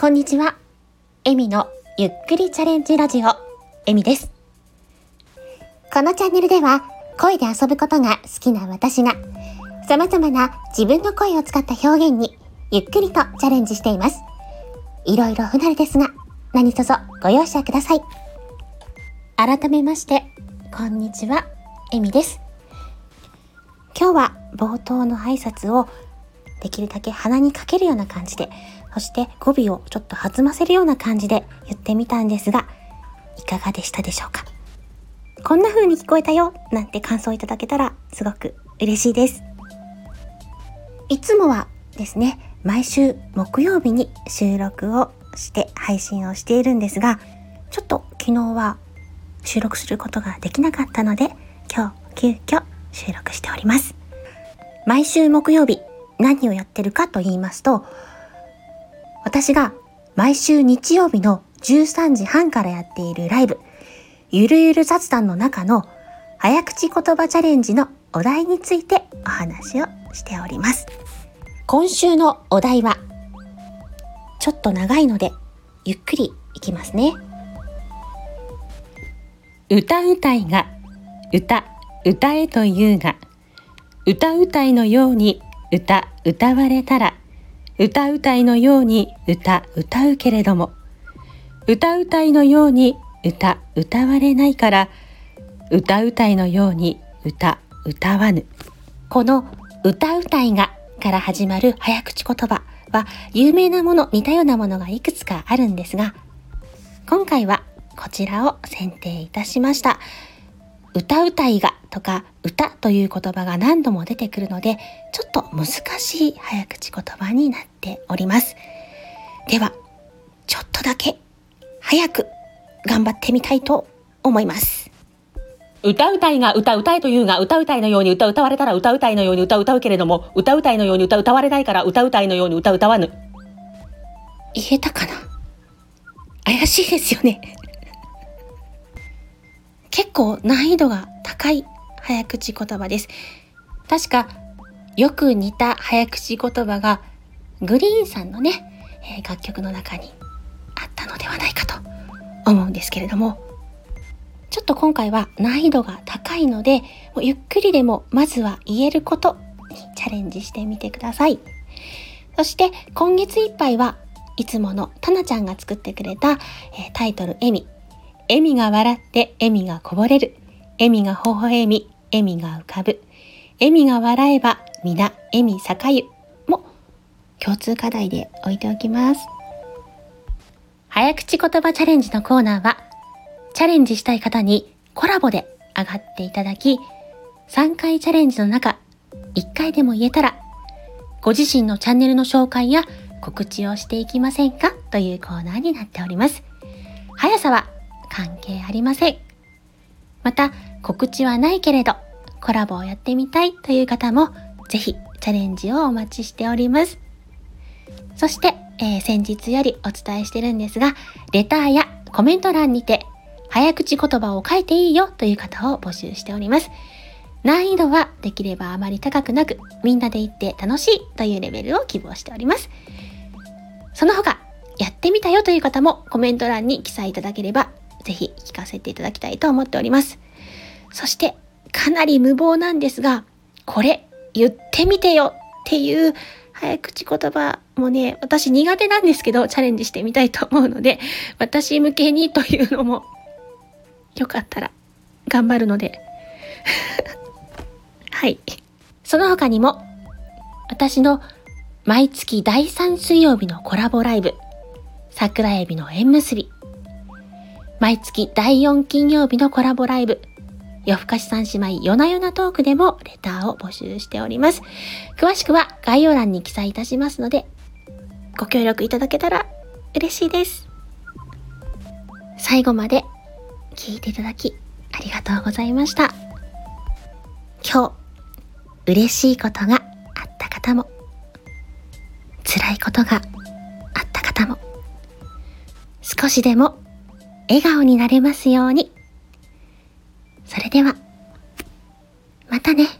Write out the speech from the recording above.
こんにちは。エミのゆっくりチャレンジラジオ、エミです。このチャンネルでは、声で遊ぶことが好きな私が、様々な自分の声を使った表現に、ゆっくりとチャレンジしています。いろいろ不慣れですが、何卒ご容赦ください。改めまして、こんにちは、エミです。今日は冒頭の挨拶をできるだけ鼻にかけるような感じでそして語尾をちょっと弾ませるような感じで言ってみたんですが、いかがでしたでしょうか？こんな風に聞こえたよなんて感想いただけたらすごく嬉しいです。いつもはですね、毎週木曜日に収録をして配信をしているんですが、ちょっと昨日は収録することができなかったので、今日急遽収録しております。毎週木曜日何をやってるかと言いますと、私が毎週日曜日の13時半からやっているライブ、ゆるゆる雑談の中の早口言葉チャレンジのお題についてお話をしております。今週のお題は、ちょっと長いので、ゆっくりいきますね。歌うたいが、歌、歌えというが、歌うたいのように歌、歌われたら、歌うたいのように歌歌うけれども歌うたいのように歌歌われないから歌うたいのように歌歌わぬ。この歌うたいがから始まる早口言葉は有名なもの似たようなものがいくつかあるんですが今回はこちらを選定いたしました。歌うたいがとか歌という言葉が何度も出てくるので、ちょっと難しい早口言葉になっております。では、ちょっとだけ早く頑張ってみたいと思います。歌うたいが歌歌えというが、歌うたいのように歌歌われたら歌うたいのように歌歌うけれども、歌うたいのように歌歌われないから歌うたいのように歌歌わぬ。言えたかな怪しいですよね。結構難易度が高い早口言葉です。確か、よく似た早口言葉が、グリーンさんのね、え楽曲の中にあったのではないかと思うんですけれども、ちょっと今回は難易度が高いので、もうゆっくりでもまずは言えることにチャレンジしてみてください。そして今月いっぱいはいつものタナちゃんが作ってくれた、え、タイトルエミ。エミが笑ってエミがこぼれる。エミが微笑み、笑みが浮かぶ。笑みが笑えば、皆、笑み栄ゆも共通課題で置いておきます。早口言葉チャレンジのコーナーは、チャレンジしたい方にコラボで上がっていただき、3回チャレンジの中、1回でも言えたら、ご自身のチャンネルの紹介や告知をしていきませんか？というコーナーになっております。速さは関係ありません。また、告知はないけれど、コラボをやってみたいという方も、ぜひチャレンジをお待ちしております。そして、えー、先日よりお伝えしてるんですが、レターやコメント欄にて、早口言葉を書いていいよという方を募集しております。難易度はできればあまり高くなく、みんなで行って楽しいというレベルを希望しております。その他、やってみたよという方もコメント欄に記載いただければぜひ聞かせていただきたいと思っております。そして、かなり無謀なんですが、これ、言ってみてよっていう早口言葉もね、私苦手なんですけど、チャレンジしてみたいと思うので、私向けにというのも、よかったら頑張るので。はい。その他にも、私の毎月第3水曜日のコラボライブ、桜エビの縁結び、毎月第4金曜日のコラボライブ、夜更かし三姉妹夜な夜なトークでもレターを募集しております。詳しくは概要欄に記載いたしますので、ご協力いただけたら嬉しいです。最後まで聞いていただきありがとうございました。今日、嬉しいことがあった方も、辛いことがあった方も、少しでも笑顔になれますように。それでは、またね。